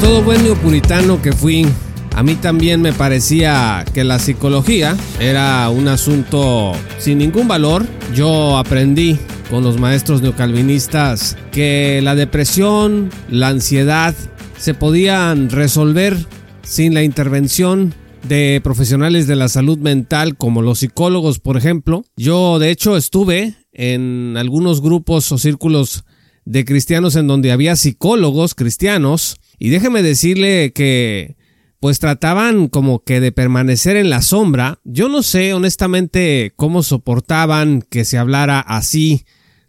Todo buen neopuritano que fui, a mí también me parecía que la psicología era un asunto sin ningún valor. Yo aprendí con los maestros neocalvinistas que la depresión, la ansiedad se podían resolver sin la intervención de profesionales de la salud mental como los psicólogos, por ejemplo. Yo de hecho estuve en algunos grupos o círculos de cristianos en donde había psicólogos cristianos y déjeme decirle que pues trataban como que de permanecer en la sombra. Yo no sé honestamente cómo soportaban que se hablara así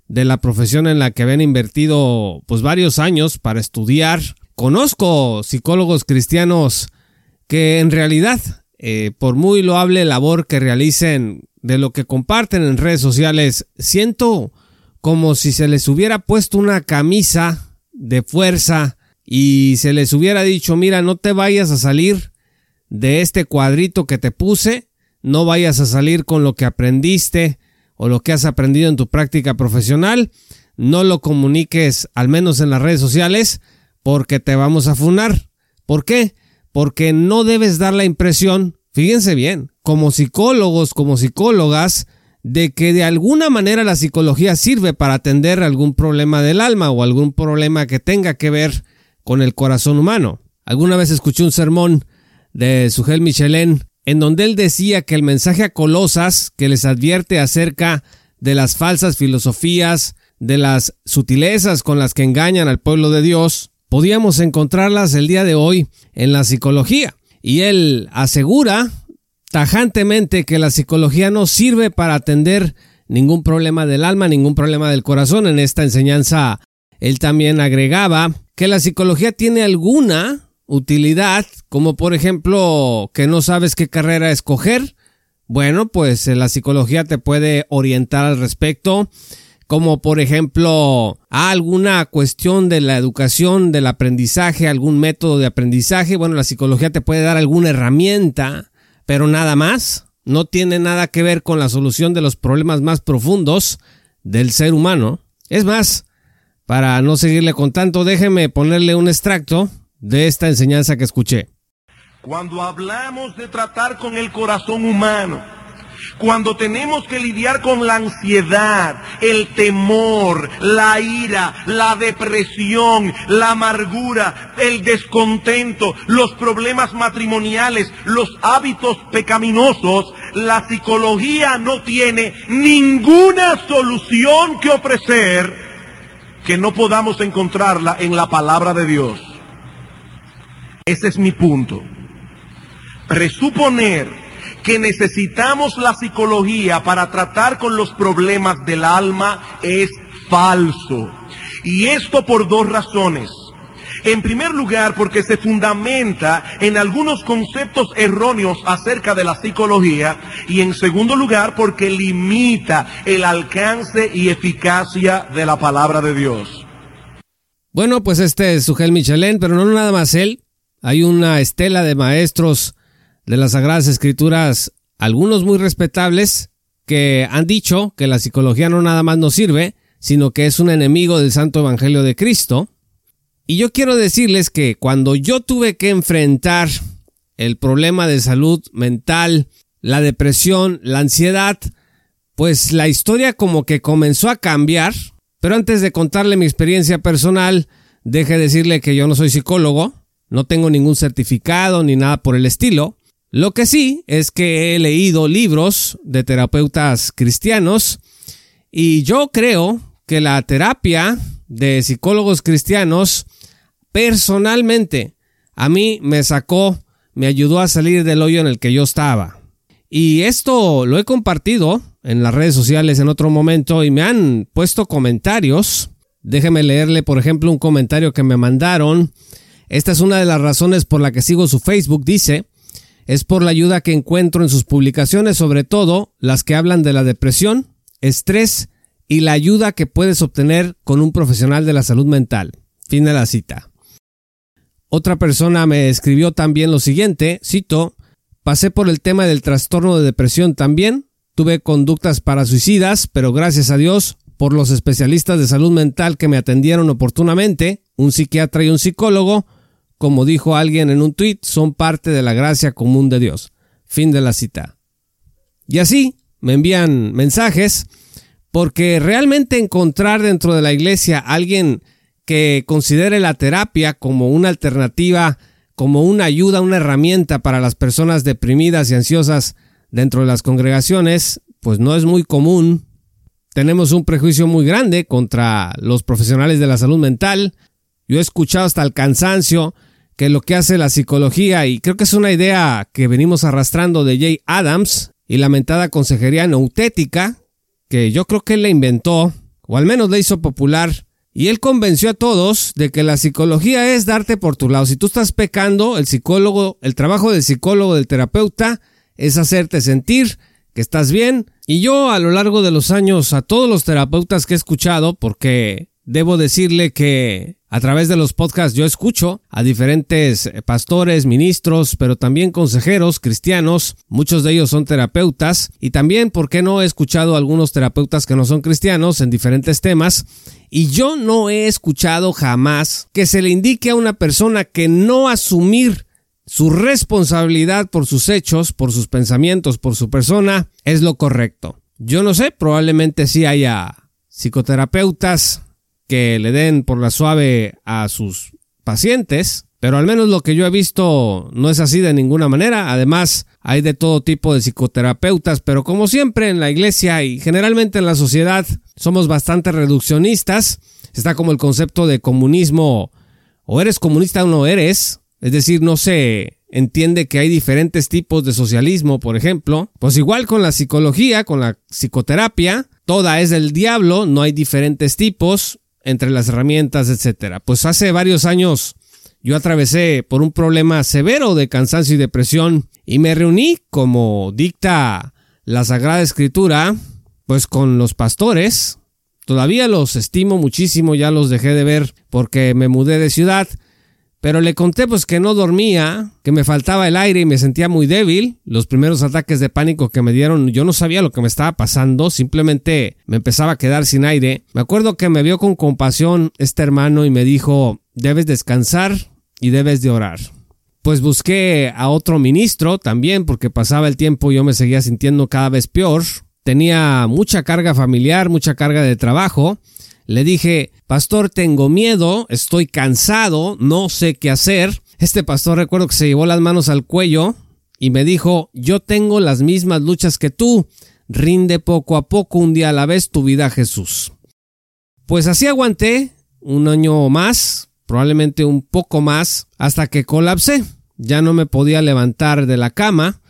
de la profesión en la que habían invertido pues varios años para estudiar. Conozco psicólogos cristianos que en realidad, eh, por muy loable labor que realicen de lo que comparten en redes sociales, siento como si se les hubiera puesto una camisa de fuerza y se les hubiera dicho, mira, no te vayas a salir de este cuadrito que te puse, no vayas a salir con lo que aprendiste o lo que has aprendido en tu práctica profesional, no lo comuniques al menos en las redes sociales porque te vamos a funar. ¿Por qué? Porque no debes dar la impresión, fíjense bien, como psicólogos, como psicólogas, de que de alguna manera la psicología sirve para atender algún problema del alma o algún problema que tenga que ver con el corazón humano. Alguna vez escuché un sermón de Sugel Michelin en donde él decía que el mensaje a Colosas que les advierte acerca de las falsas filosofías, de las sutilezas con las que engañan al pueblo de Dios, podíamos encontrarlas el día de hoy en la psicología. Y él asegura tajantemente que la psicología no sirve para atender ningún problema del alma, ningún problema del corazón. En esta enseñanza él también agregaba que la psicología tiene alguna utilidad, como por ejemplo que no sabes qué carrera escoger. Bueno, pues eh, la psicología te puede orientar al respecto, como por ejemplo alguna cuestión de la educación, del aprendizaje, algún método de aprendizaje. Bueno, la psicología te puede dar alguna herramienta, pero nada más. No tiene nada que ver con la solución de los problemas más profundos del ser humano. Es más, para no seguirle con tanto, déjeme ponerle un extracto de esta enseñanza que escuché. Cuando hablamos de tratar con el corazón humano, cuando tenemos que lidiar con la ansiedad, el temor, la ira, la depresión, la amargura, el descontento, los problemas matrimoniales, los hábitos pecaminosos, la psicología no tiene ninguna solución que ofrecer que no podamos encontrarla en la palabra de Dios. Ese es mi punto. Presuponer que necesitamos la psicología para tratar con los problemas del alma es falso. Y esto por dos razones. En primer lugar, porque se fundamenta en algunos conceptos erróneos acerca de la psicología. Y en segundo lugar, porque limita el alcance y eficacia de la palabra de Dios. Bueno, pues este es Sugel Michelén, pero no nada más él. Hay una estela de maestros de las Sagradas Escrituras, algunos muy respetables, que han dicho que la psicología no nada más nos sirve, sino que es un enemigo del Santo Evangelio de Cristo. Y yo quiero decirles que cuando yo tuve que enfrentar el problema de salud mental, la depresión, la ansiedad, pues la historia como que comenzó a cambiar. Pero antes de contarle mi experiencia personal, deje decirle que yo no soy psicólogo, no tengo ningún certificado ni nada por el estilo. Lo que sí es que he leído libros de terapeutas cristianos y yo creo que la terapia de psicólogos cristianos personalmente a mí me sacó, me ayudó a salir del hoyo en el que yo estaba. Y esto lo he compartido en las redes sociales en otro momento y me han puesto comentarios Déjeme leerle, por ejemplo, un comentario que me mandaron. Esta es una de las razones por la que sigo su Facebook. Dice, es por la ayuda que encuentro en sus publicaciones, sobre todo las que hablan de la depresión, estrés y la ayuda que puedes obtener con un profesional de la salud mental. Fin de la cita. Otra persona me escribió también lo siguiente, cito, pasé por el tema del trastorno de depresión también, tuve conductas para suicidas, pero gracias a Dios por los especialistas de salud mental que me atendieron oportunamente, un psiquiatra y un psicólogo, como dijo alguien en un tuit, son parte de la gracia común de Dios. Fin de la cita. Y así me envían mensajes porque realmente encontrar dentro de la iglesia alguien que considere la terapia como una alternativa, como una ayuda, una herramienta para las personas deprimidas y ansiosas dentro de las congregaciones, pues no es muy común. Tenemos un prejuicio muy grande contra los profesionales de la salud mental. Yo he escuchado hasta el cansancio que lo que hace la psicología, y creo que es una idea que venimos arrastrando de Jay Adams y lamentada consejería neutética, que yo creo que él la inventó, o al menos la hizo popular, y él convenció a todos de que la psicología es darte por tu lado. Si tú estás pecando, el psicólogo, el trabajo del psicólogo, del terapeuta, es hacerte sentir que estás bien. Y yo a lo largo de los años, a todos los terapeutas que he escuchado, porque debo decirle que a través de los podcasts yo escucho a diferentes pastores, ministros, pero también consejeros cristianos, muchos de ellos son terapeutas, y también, ¿por qué no he escuchado a algunos terapeutas que no son cristianos en diferentes temas? Y yo no he escuchado jamás que se le indique a una persona que no asumir su responsabilidad por sus hechos, por sus pensamientos, por su persona, es lo correcto. Yo no sé, probablemente sí haya psicoterapeutas que le den por la suave a sus pacientes, pero al menos lo que yo he visto no es así de ninguna manera. Además, hay de todo tipo de psicoterapeutas, pero como siempre en la iglesia y generalmente en la sociedad somos bastante reduccionistas. Está como el concepto de comunismo, o eres comunista o no eres. Es decir, no se entiende que hay diferentes tipos de socialismo, por ejemplo. Pues igual con la psicología, con la psicoterapia, toda es del diablo, no hay diferentes tipos entre las herramientas, etcétera. Pues hace varios años yo atravesé por un problema severo de cansancio y depresión y me reuní como dicta la Sagrada Escritura, pues con los pastores. Todavía los estimo muchísimo, ya los dejé de ver porque me mudé de ciudad, pero le conté pues que no dormía, que me faltaba el aire y me sentía muy débil. Los primeros ataques de pánico que me dieron, yo no sabía lo que me estaba pasando, simplemente me empezaba a quedar sin aire. Me acuerdo que me vio con compasión este hermano y me dijo, debes descansar y debes de orar. Pues busqué a otro ministro también porque pasaba el tiempo y yo me seguía sintiendo cada vez peor. Tenía mucha carga familiar, mucha carga de trajo le dije, pastor, tengo miedo, estoy cansado, no sé qué hacer. Este pastor recuerdo que se llevó las manos al cuello y me dijo, yo tengo las mismas luchas que tú, rinde poco a poco un día a la vez tu vida a Jesús. Pues así aguanté un año más, probablemente un poco más, hasta que colapsé. Ya no me podía levantar de la cama,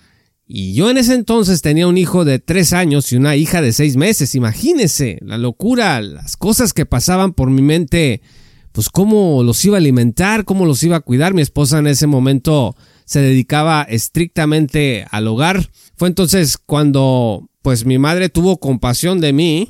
y yo en ese entonces tenía un hijo de tres años y una hija de seis meses. Imagínese la locura, las cosas que pasaban por mi mente, pues cómo los iba a alimentar, cómo los iba a cuidar. Mi esposa en ese momento se dedicaba estrictamente al hogar. Fue entonces cuando pues mi madre tuvo compasión de mí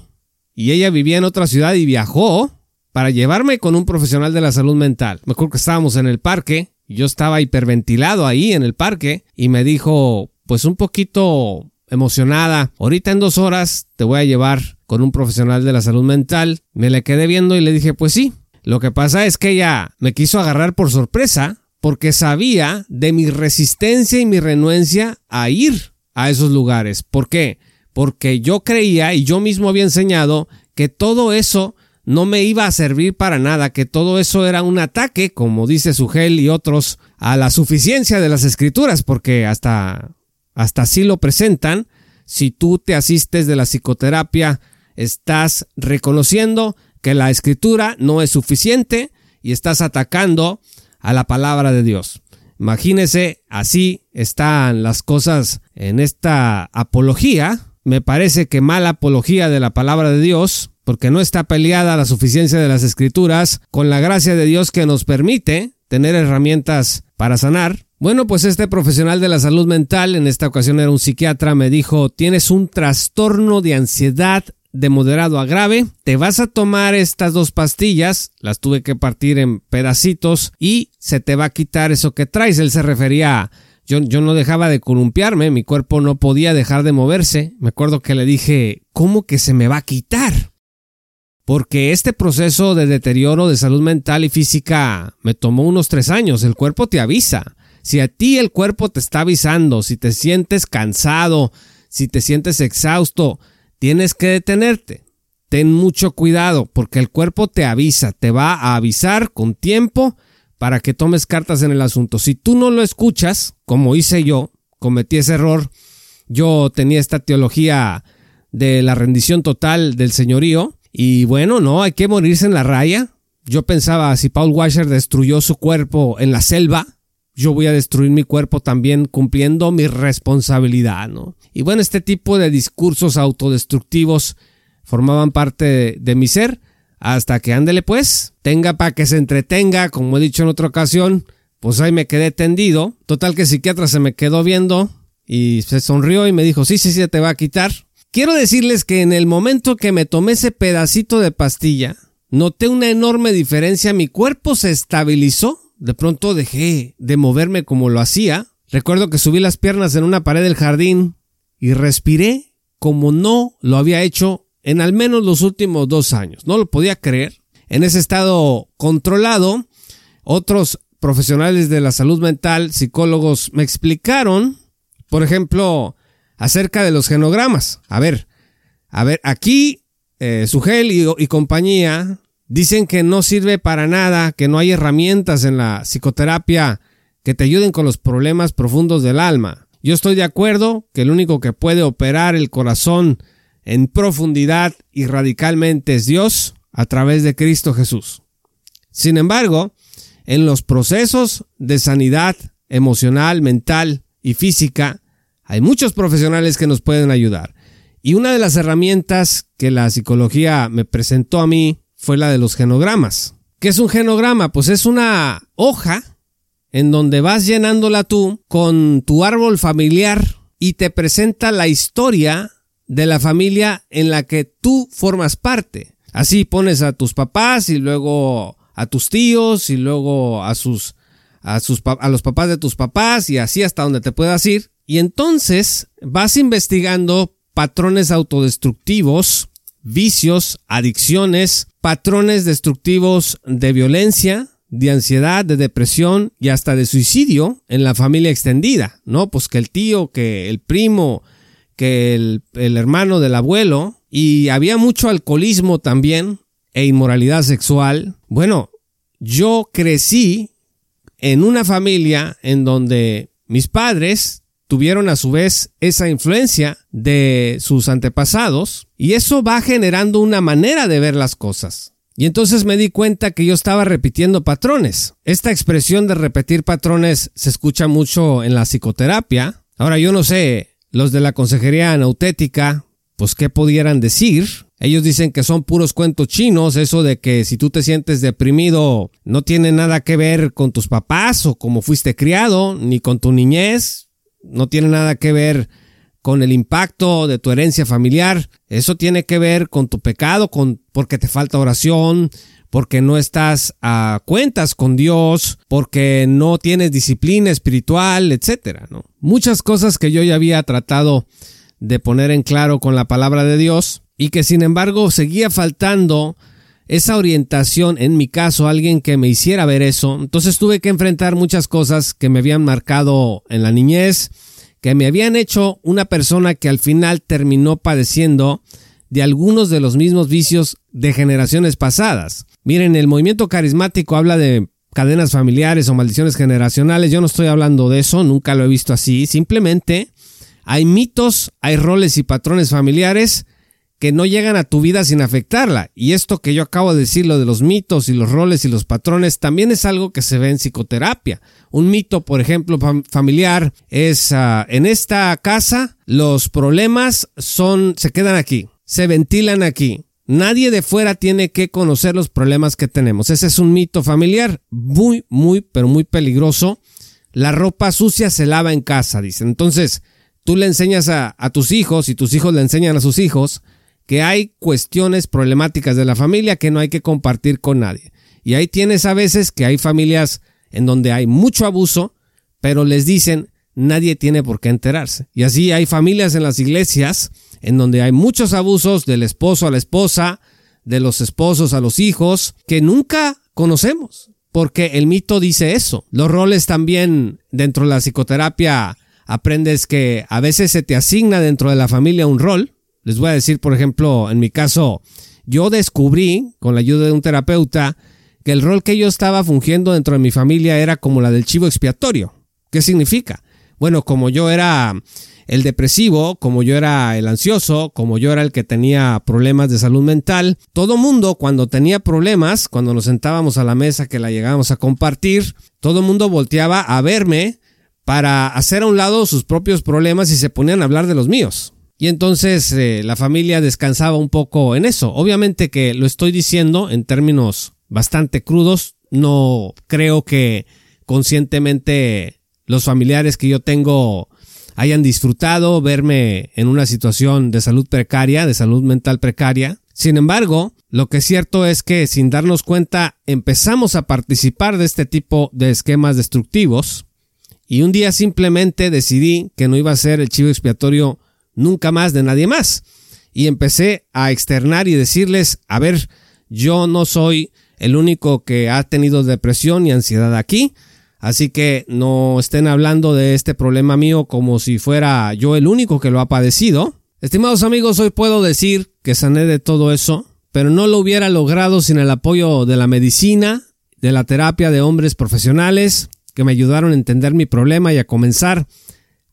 y ella vivía en otra ciudad y viajó para llevarme con un profesional de la salud mental. Me acuerdo que estábamos en el parque, yo estaba hiperventilado ahí en el parque y me dijo, pues un poquito emocionada. Ahorita en dos horas te voy a llevar con un profesional de la salud mental. Me le quedé viendo y le dije, pues sí. Lo que pasa es que ella me quiso agarrar por sorpresa porque sabía de mi resistencia y mi renuencia a ir a esos lugares. ¿Por qué? Porque yo creía y yo mismo había enseñado que todo eso no me iba a servir para nada, que todo eso era un ataque, como dice Sugel y otros, a la suficiencia de las escrituras, porque hasta hasta así lo presentan. Si tú te asistes de la psicoterapia, estás reconociendo que la escritura no es suficiente y estás atacando a la palabra de Dios. Imagínese, así están las cosas en esta apología. Me parece que mala apología de la palabra de Dios, porque no está peleada la suficiencia de las escrituras con la gracia de Dios que nos permite tener herramientas para sanar. Bueno, pues este profesional de la salud mental, en esta ocasión era un psiquiatra, me dijo, tienes un trastorno de ansiedad de moderado a grave, te vas a tomar estas dos pastillas, las tuve que partir en pedacitos y se te va a quitar eso que traes. Él se refería a yo, yo, no dejaba de columpiarme, mi cuerpo no podía dejar de moverse. Me acuerdo que le dije, ¿cómo que se me va a quitar? Porque este proceso de deterioro de salud mental y física me tomó unos tres años. El cuerpo te avisa. Si a ti el cuerpo te está avisando, si te sientes cansado, si te sientes exhausto, tienes que detenerte. Ten mucho cuidado porque el cuerpo te avisa, te va a avisar con tiempo para que tomes cartas en el asunto. Si tú no lo escuchas, como hice yo, cometí ese error, yo tenía esta teología de la rendición total del señorío y bueno, no, hay que morirse en la raya. Yo pensaba, si Paul Washer destruyó su cuerpo en la selva, yo voy a destruir mi cuerpo también cumpliendo mi responsabilidad, ¿no? Y bueno, este tipo de discursos autodestructivos formaban parte de, mi ser hasta que ándele pues, tenga para que se entretenga, como he dicho en otra ocasión, pues ahí me quedé tendido. Total que el psiquiatra se me quedó viendo y se sonrió y me dijo, sí, sí, sí, te va a quitar. Quiero decirles que en el momento que me tomé ese pedacito de pastilla, noté una enorme diferencia, mi cuerpo se estabilizó de pronto dejé de moverme como lo hacía. Recuerdo que subí las piernas en una pared del jardín y respiré como no lo había hecho en al menos los últimos dos años. No lo podía creer. En ese estado controlado, otros profesionales de la salud mental, psicólogos, me explicaron, por ejemplo, acerca de los genogramas. A ver, a ver, aquí eh, y compañía Dicen que no sirve para nada, que no hay herramientas en la psicoterapia que te ayuden con los problemas profundos del alma. Yo estoy de acuerdo que el único que puede operar el corazón en profundidad y radicalmente es Dios a través de Cristo Jesús. Sin embargo, en los procesos de sanidad emocional, mental y física, hay muchos profesionales que nos pueden ayudar. Y una de las herramientas que la psicología me presentó a mí fue la de los genogramas. ¿Qué es un genograma? Pues es una hoja en donde vas llenándola tú con tu árbol familiar y te presenta la historia de la familia en la que tú formas parte. Así pones a tus papás y luego a tus tíos y luego a sus a sus a los papás de tus papás y así hasta donde te puedas ir y entonces vas investigando patrones autodestructivos, vicios, adicciones, patrones destructivos de violencia, de ansiedad, de depresión y hasta de suicidio en la familia extendida, ¿no? Pues que el tío, que el primo, que el, hermano del abuelo, y había mucho alcoholismo también e inmoralidad sexual. Bueno, yo crecí en una familia en donde mis padres tuvieron a su vez esa influencia de sus antepasados y eso va generando una manera de ver las cosas. Y entonces me di cuenta que yo estaba repitiendo patrones. Esta expresión de repetir patrones se escucha mucho en la psicoterapia. Ahora yo no sé, los de la consejería anautética, pues qué pudieran decir. Ellos dicen que son puros cuentos chinos, eso de que si tú te sientes deprimido no tiene nada que ver con tus papás o cómo fuiste criado, ni con tu niñez, no tiene nada que ver con el impacto de tu herencia familiar. Eso tiene que ver con tu pecado, con porque te falta oración, porque no estás a cuentas con Dios, porque no tienes disciplina espiritual, etcétera, ¿no? Muchas cosas que yo ya había tratado de poner en claro con la palabra de Dios y que sin embargo seguía faltando esa orientación, en mi caso, alguien que me hiciera ver eso. Entonces tuve que enfrentar muchas cosas que me habían marcado en la niñez, que me habían hecho una persona que al final terminó padeciendo de algunos de los mismos vicios de generaciones pasadas. Miren, el movimiento carismático habla de cadenas familiares o maldiciones generacionales. Yo no estoy hablando de eso, nunca lo he visto así. Simplemente hay mitos, hay roles y patrones familiares que no llegan a tu vida sin afectarla. Y esto que yo acabo de decir, lo de los mitos y los roles y los patrones, también es algo que se ve en psicoterapia. Un mito, por ejemplo, familiar es, ah, en esta casa los problemas son, se quedan aquí, se ventilan aquí. Nadie de fuera tiene que conocer los problemas que tenemos. Ese es un mito familiar muy, muy, pero muy peligroso. La ropa sucia se lava en casa, dice. Entonces, tú le enseñas a, a tus hijos y tus hijos le enseñan a sus hijos que hay cuestiones problemáticas de la familia que no hay que compartir con nadie. Y ahí tienes a veces que hay familias en donde hay mucho abuso, pero les dicen nadie tiene por qué enterarse. Y así hay familias en las iglesias en donde hay muchos abusos del esposo a la esposa, de los esposos a los hijos, que nunca conocemos, porque el mito dice eso. Los roles también dentro de la psicoterapia aprendes que a veces se te asigna dentro de la familia un rol, les voy a decir, por ejemplo, en mi caso, yo descubrí, con la ayuda de un terapeuta, que el rol que yo estaba fungiendo dentro de mi familia era como la del chivo expiatorio. ¿Qué significa? Bueno, como yo era el depresivo, como yo era el ansioso, como yo era el que tenía problemas de salud mental, todo mundo cuando tenía problemas, cuando nos sentábamos a la mesa que la llegábamos a compartir, todo mundo volteaba a verme para hacer a un lado sus propios problemas y se ponían a hablar de los míos. Y entonces eh, la familia descansaba un poco en eso. Obviamente que lo estoy diciendo en términos bastante crudos. No creo que conscientemente los familiares que yo tengo hayan disfrutado verme en una situación de salud precaria, de salud mental precaria. Sin embargo, lo que es cierto es que sin darnos cuenta empezamos a participar de este tipo de esquemas destructivos y un día simplemente decidí que no iba a ser el chivo expiatorio nunca más de nadie más. Y empecé a externar y decirles, a ver, yo no soy el único que ha tenido depresión y ansiedad aquí, así que no estén hablando de este problema mío como si fuera yo el único que lo ha padecido. Estimados amigos, hoy puedo decir que sané de todo eso, pero no lo hubiera logrado sin el apoyo de la medicina, de la terapia de hombres profesionales que me ayudaron a entender mi problema y a comenzar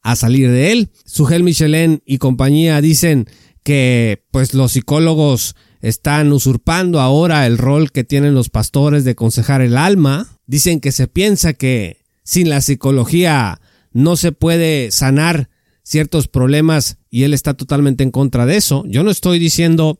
a salir de él. Sugel Michelin y compañía dicen que pues los psicólogos están usurpando ahora el rol que tienen los pastores de aconsejar el alma. Dicen que se piensa que sin la psicología no se puede sanar ciertos problemas y él está totalmente en contra de eso. Yo no estoy diciendo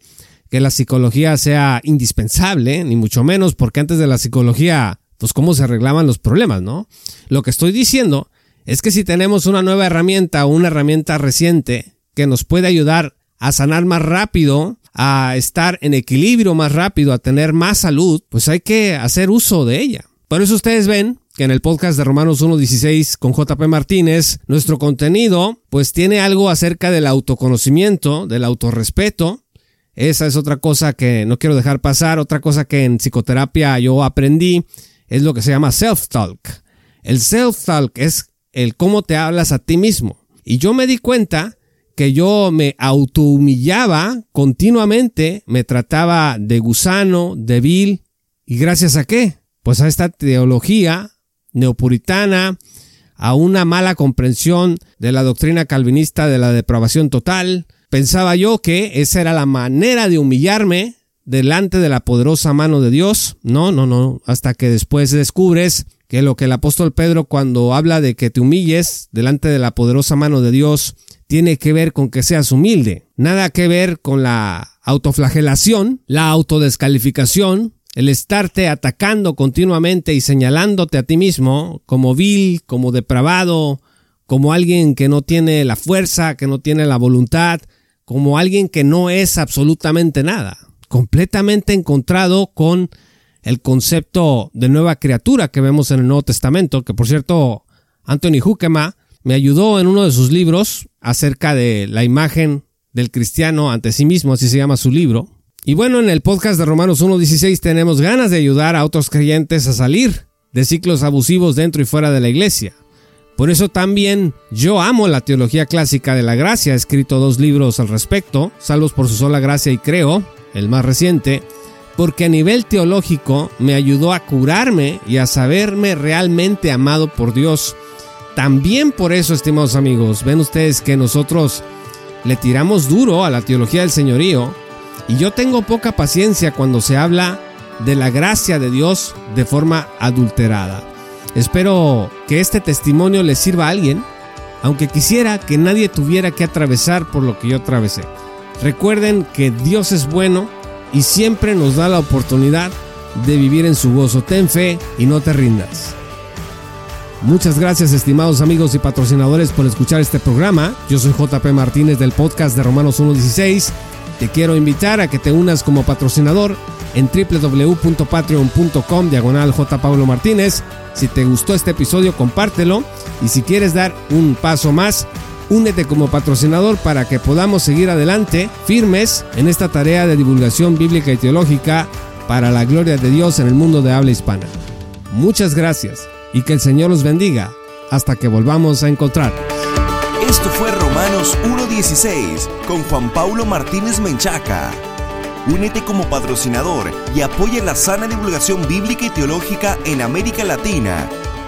que la psicología sea indispensable, ni mucho menos, porque antes de la psicología, pues cómo se arreglaban los problemas, ¿no? Lo que estoy diciendo es que si tenemos una nueva herramienta o una herramienta reciente que nos puede ayudar a sanar más rápido, a estar en equilibrio más rápido, a tener más salud, pues hay que hacer uso de ella. Por eso ustedes ven que en el podcast de Romanos 1.16 con JP Martínez, nuestro contenido pues tiene algo acerca del autoconocimiento, del autorrespeto. Esa es otra cosa que no quiero dejar pasar. Otra cosa que en psicoterapia yo aprendí es lo que se llama self-talk. El self-talk es el cómo te hablas a ti mismo. Y yo me di cuenta que yo me autohumillaba continuamente, me trataba de gusano, de vil, y gracias a qué? Pues a esta teología neopuritana, a una mala comprensión de la doctrina calvinista de la depravación total, pensaba yo que esa era la manera de humillarme delante de la poderosa mano de Dios. No, no, no, hasta que después descubres que lo que el apóstol Pedro cuando habla de que te humilles delante de la poderosa mano de Dios tiene que ver con que seas humilde, nada que ver con la autoflagelación, la autodescalificación, el estarte atacando continuamente y señalándote a ti mismo como vil, como depravado, como alguien que no tiene la fuerza, que no tiene la voluntad, como alguien que no es absolutamente nada, completamente encontrado con el concepto de nueva criatura que vemos en el Nuevo Testamento, que por cierto, Anthony Huckema me ayudó en uno de sus libros acerca de la imagen del cristiano ante sí mismo, así se llama su libro. Y bueno, en el podcast de Romanos 1.16 tenemos ganas de ayudar a otros creyentes a salir de ciclos abusivos dentro y fuera de la iglesia. Por eso también yo amo la teología clásica de la gracia, he escrito dos libros al respecto, Salvos por su sola gracia y Creo, el más reciente, porque a nivel teológico me ayudó a curarme y a saberme realmente amado por Dios. También por eso, estimados amigos, ven ustedes que nosotros le tiramos duro a la teología del señorío y yo tengo poca paciencia cuando se habla de la gracia de Dios de forma adulterada. Espero que este testimonio le sirva a alguien, aunque quisiera que nadie tuviera que atravesar por lo que yo atravesé. Recuerden que Dios es bueno y siempre nos da la oportunidad de vivir en su gozo. Ten fe y no te rindas. Muchas gracias estimados amigos y patrocinadores por escuchar este programa. Yo soy JP Martínez del podcast de Romanos 1.16. Te quiero invitar a que te unas como patrocinador en www.patreon.com diagonal. Pablo Martínez. Si te gustó este episodio, compártelo. Y si quieres dar un paso más, únete como patrocinador para que podamos seguir adelante firmes en esta tarea de divulgación bíblica y teológica para la gloria de Dios en el mundo de habla hispana. Muchas gracias y que el Señor los bendiga hasta que volvamos a encontrarnos. Esto fue Romanos 1.16 con Juan Paulo Martínez Menchaca. Únete como patrocinador y apoya la sana divulgación bíblica y teológica en América Latina.